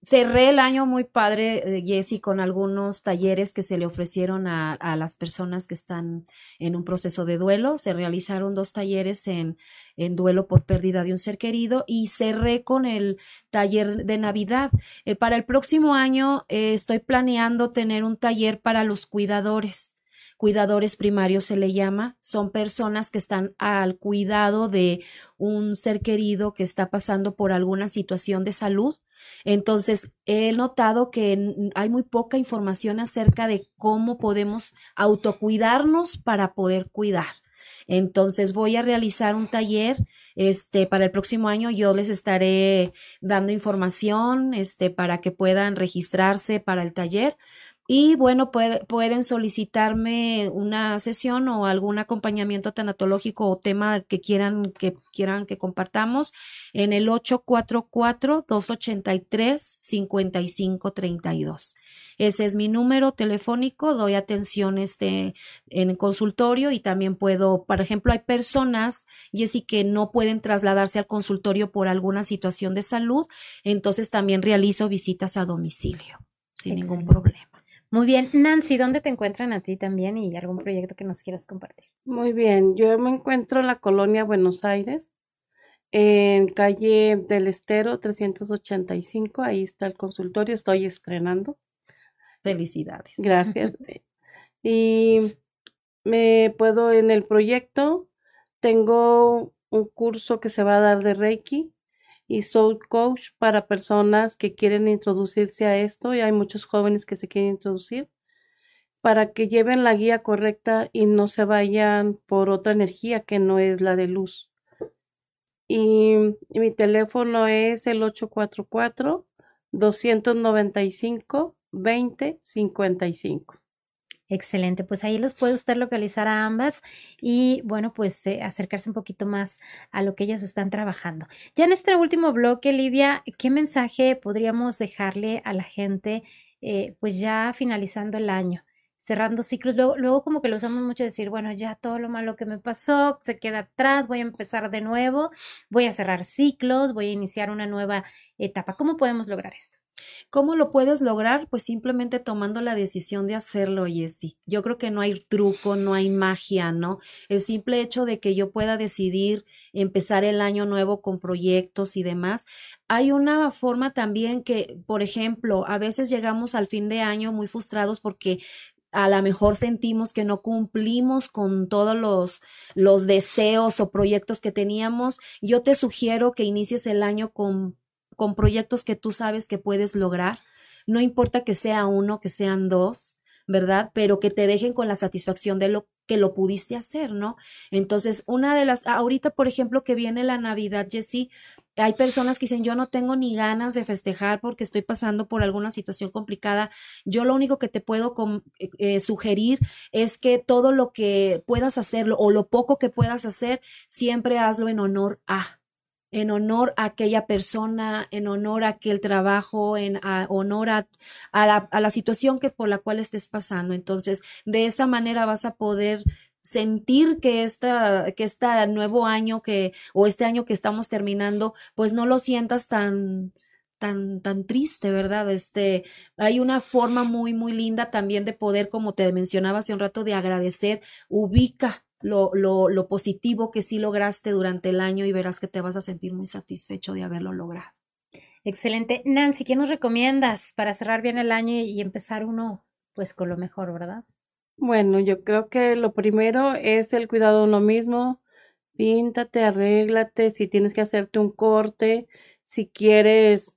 cerré el año muy padre, Jessy, con algunos talleres que se le ofrecieron a, a las personas que están en un proceso de duelo. Se realizaron dos talleres en, en duelo por pérdida de un ser querido y cerré con el taller de Navidad. Eh, para el próximo año eh, estoy planeando tener un taller para los cuidadores cuidadores primarios se le llama, son personas que están al cuidado de un ser querido que está pasando por alguna situación de salud. Entonces, he notado que hay muy poca información acerca de cómo podemos autocuidarnos para poder cuidar. Entonces voy a realizar un taller este para el próximo año yo les estaré dando información este para que puedan registrarse para el taller y bueno, pueden solicitarme una sesión o algún acompañamiento tanatológico o tema que quieran que quieran que compartamos en el 844-283-5532. Ese es mi número telefónico, doy atención este, en consultorio y también puedo, por ejemplo, hay personas, Jessy, que no pueden trasladarse al consultorio por alguna situación de salud, entonces también realizo visitas a domicilio sin ningún problema. Muy bien. Nancy, ¿dónde te encuentran a ti también y algún proyecto que nos quieras compartir? Muy bien. Yo me encuentro en la colonia Buenos Aires, en calle del Estero 385. Ahí está el consultorio. Estoy estrenando. Felicidades. Gracias. y me puedo en el proyecto, tengo un curso que se va a dar de Reiki y Soul Coach para personas que quieren introducirse a esto y hay muchos jóvenes que se quieren introducir para que lleven la guía correcta y no se vayan por otra energía que no es la de luz. Y, y mi teléfono es el 844 295 2055. Excelente, pues ahí los puede usted localizar a ambas y bueno, pues eh, acercarse un poquito más a lo que ellas están trabajando. Ya en este último bloque, Livia, ¿qué mensaje podríamos dejarle a la gente eh, pues ya finalizando el año? Cerrando ciclos, luego, luego como que lo usamos mucho decir, bueno, ya todo lo malo que me pasó se queda atrás, voy a empezar de nuevo, voy a cerrar ciclos, voy a iniciar una nueva etapa. ¿Cómo podemos lograr esto? ¿Cómo lo puedes lograr? Pues simplemente tomando la decisión de hacerlo, Jessy. Yo creo que no hay truco, no hay magia, ¿no? El simple hecho de que yo pueda decidir empezar el año nuevo con proyectos y demás. Hay una forma también que, por ejemplo, a veces llegamos al fin de año muy frustrados porque a lo mejor sentimos que no cumplimos con todos los, los deseos o proyectos que teníamos. Yo te sugiero que inicies el año con con proyectos que tú sabes que puedes lograr. No importa que sea uno, que sean dos, ¿verdad? Pero que te dejen con la satisfacción de lo que lo pudiste hacer, ¿no? Entonces, una de las, ahorita, por ejemplo, que viene la Navidad, Jessie, hay personas que dicen, yo no tengo ni ganas de festejar porque estoy pasando por alguna situación complicada. Yo lo único que te puedo eh, eh, sugerir es que todo lo que puedas hacerlo o lo poco que puedas hacer, siempre hazlo en honor a, en honor a aquella persona, en honor a aquel trabajo, en honor a, la, a la situación que por la cual estés pasando. Entonces, de esa manera vas a poder sentir que esta, que este nuevo año que, o este año que estamos terminando, pues no lo sientas tan, tan, tan triste, ¿verdad? Este, hay una forma muy, muy linda también de poder, como te mencionaba hace un rato, de agradecer, ubica lo, lo, lo positivo que sí lograste durante el año y verás que te vas a sentir muy satisfecho de haberlo logrado. Excelente. Nancy, ¿qué nos recomiendas para cerrar bien el año y empezar uno pues con lo mejor, verdad? Bueno, yo creo que lo primero es el cuidado de uno mismo. Píntate, arréglate, si tienes que hacerte un corte, si quieres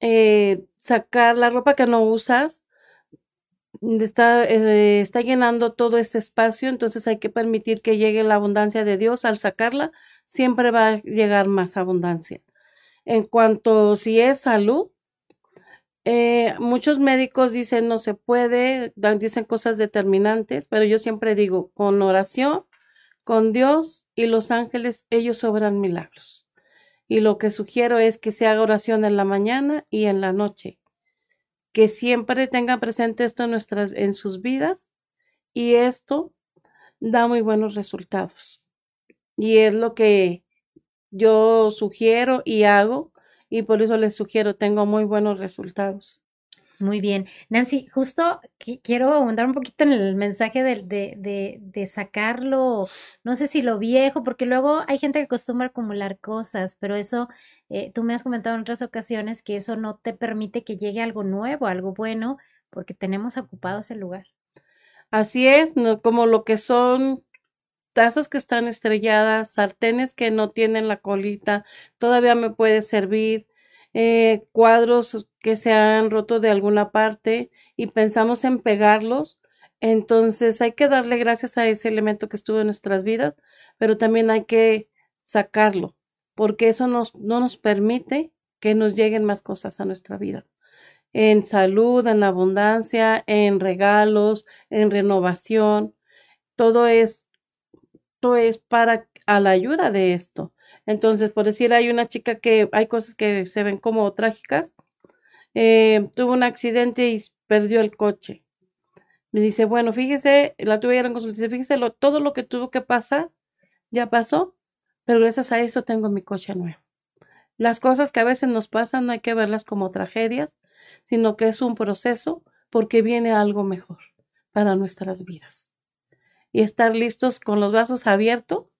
eh, sacar la ropa que no usas, está, eh, está llenando todo este espacio, entonces hay que permitir que llegue la abundancia de Dios. Al sacarla, siempre va a llegar más abundancia. En cuanto si es salud, eh, muchos médicos dicen no se puede, dicen cosas determinantes, pero yo siempre digo, con oración, con Dios y los ángeles, ellos obran milagros. Y lo que sugiero es que se haga oración en la mañana y en la noche. Que siempre tengan presente esto en, nuestras, en sus vidas y esto da muy buenos resultados. Y es lo que yo sugiero y hago y por eso les sugiero, tengo muy buenos resultados. Muy bien. Nancy, justo quiero abundar un poquito en el mensaje de, de, de, sacarlo, no sé si lo viejo, porque luego hay gente que acostumbra acumular cosas, pero eso, eh, tú me has comentado en otras ocasiones que eso no te permite que llegue algo nuevo, algo bueno, porque tenemos ocupado ese lugar. Así es, no, como lo que son tazas que están estrelladas, sartenes que no tienen la colita, todavía me puede servir, eh, cuadros que se han roto de alguna parte y pensamos en pegarlos, entonces hay que darle gracias a ese elemento que estuvo en nuestras vidas, pero también hay que sacarlo, porque eso nos, no nos permite que nos lleguen más cosas a nuestra vida. En salud, en abundancia, en regalos, en renovación, todo es es para a la ayuda de esto. Entonces, por decir, hay una chica que hay cosas que se ven como trágicas. Eh, tuvo un accidente y perdió el coche. Me dice, bueno, fíjese, la tuve en consulta, fíjese lo, todo lo que tuvo que pasar, ya pasó, pero gracias a eso tengo mi coche nuevo. Las cosas que a veces nos pasan no hay que verlas como tragedias, sino que es un proceso porque viene algo mejor para nuestras vidas y estar listos con los brazos abiertos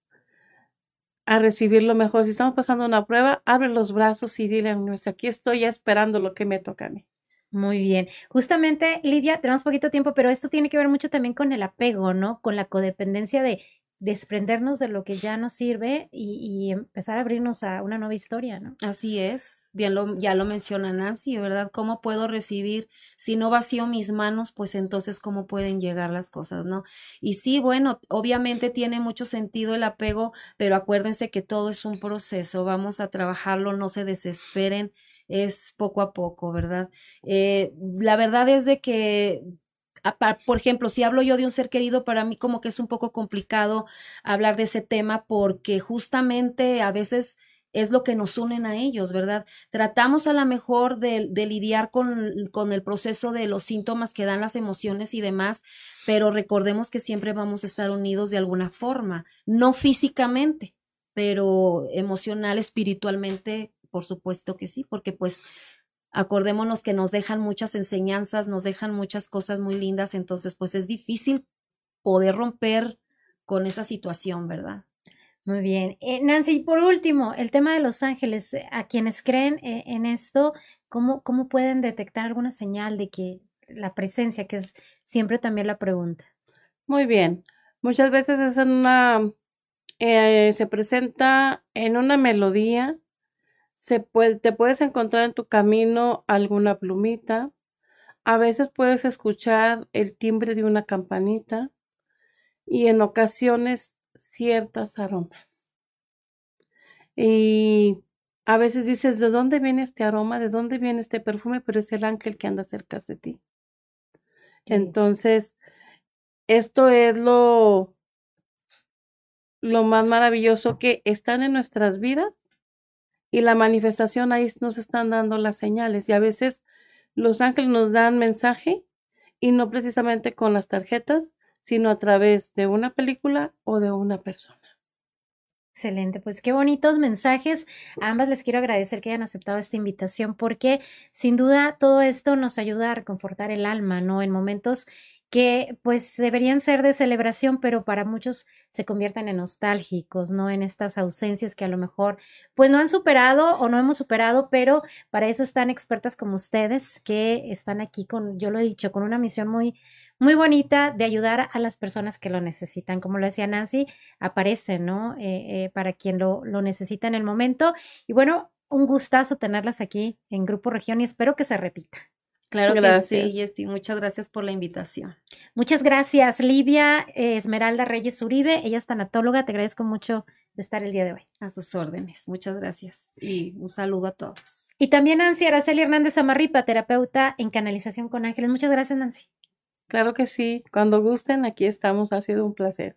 a recibir lo mejor. Si estamos pasando una prueba, abre los brazos y dile, aquí estoy ya esperando lo que me toca a mí. Muy bien. Justamente, Livia, tenemos poquito tiempo, pero esto tiene que ver mucho también con el apego, ¿no? Con la codependencia de desprendernos de lo que ya nos sirve y, empezar a abrirnos a una nueva historia, ¿no? Así es, bien lo, ya lo menciona Nancy, ¿verdad? ¿Cómo puedo recibir? Si no vacío mis manos, pues entonces cómo pueden llegar las cosas, ¿no? Y sí, bueno, obviamente tiene mucho sentido el apego, pero acuérdense que todo es un proceso, vamos a trabajarlo, no se desesperen, es poco a poco, ¿verdad? Eh, la verdad es de que por ejemplo, si hablo yo de un ser querido, para mí como que es un poco complicado hablar de ese tema porque justamente a veces es lo que nos unen a ellos, ¿verdad? Tratamos a lo mejor de, lidiar con, con, el proceso de los síntomas que dan las emociones y demás, pero recordemos que siempre vamos a estar unidos de alguna forma, no físicamente, pero emocional, espiritualmente, por supuesto que sí, porque pues acordémonos que nos dejan muchas enseñanzas, nos dejan muchas cosas muy lindas, entonces pues es difícil poder romper con esa situación, ¿verdad? Muy bien. Eh, Nancy, por último, el tema de los ángeles, eh, a quienes creen eh, en esto, ¿cómo, ¿cómo pueden detectar alguna señal de que la presencia, que es siempre también la pregunta? Muy bien. Muchas veces es en una, se presenta en una melodía, se puede, te puedes encontrar en tu camino alguna plumita, a veces puedes escuchar el timbre de una campanita y en ocasiones ciertas aromas. Y a veces dices, ¿de dónde viene este aroma? ¿De dónde viene este perfume? Pero es el ángel que anda cerca de ti. Entonces, esto es lo, lo más maravilloso que están en nuestras vidas y la manifestación ahí nos están dando las señales y a veces los ángeles nos dan mensaje y no precisamente con las tarjetas, sino a través de una película o de una persona. Excelente, pues qué bonitos mensajes. A ambas les quiero agradecer que hayan aceptado esta invitación porque sin duda todo esto nos ayuda a reconfortar el alma, ¿no? En momentos que pues deberían ser de celebración, pero para muchos se convierten en nostálgicos, ¿no? En estas ausencias que a lo mejor pues no han superado o no hemos superado, pero para eso están expertas como ustedes que están aquí con, yo lo he dicho, con una misión muy, muy bonita de ayudar a las personas que lo necesitan. Como lo decía Nancy, aparece, ¿no? Eh, eh, para quien lo, lo necesita en el momento. Y bueno, un gustazo tenerlas aquí en Grupo Región y espero que se repita. Claro que sí, Yesti. Muchas gracias por la invitación. Muchas gracias, Livia Esmeralda Reyes Uribe. Ella es tanatóloga. Te agradezco mucho de estar el día de hoy. A sus órdenes. Muchas gracias. Y un saludo a todos. Y también Nancy Araceli Hernández Amarripa, terapeuta en canalización con ángeles. Muchas gracias, Nancy. Claro que sí. Cuando gusten, aquí estamos. Ha sido un placer.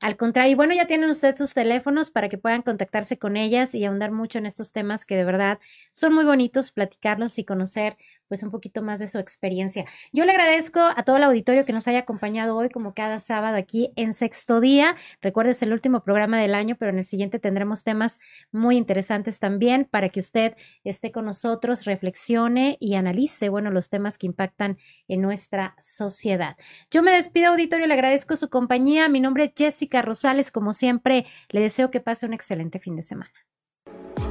Al contrario, y bueno, ya tienen ustedes sus teléfonos para que puedan contactarse con ellas y ahondar mucho en estos temas que de verdad son muy bonitos platicarlos y conocer pues un poquito más de su experiencia. Yo le agradezco a todo el auditorio que nos haya acompañado hoy como cada sábado aquí en Sexto Día. Recuerde, es el último programa del año, pero en el siguiente tendremos temas muy interesantes también para que usted esté con nosotros, reflexione y analice, bueno, los temas que impactan en nuestra sociedad. Yo me despido, auditorio, le agradezco su compañía. Mi nombre es Jessica Rosales. Como siempre, le deseo que pase un excelente fin de semana.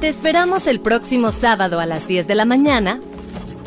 Te esperamos el próximo sábado a las 10 de la mañana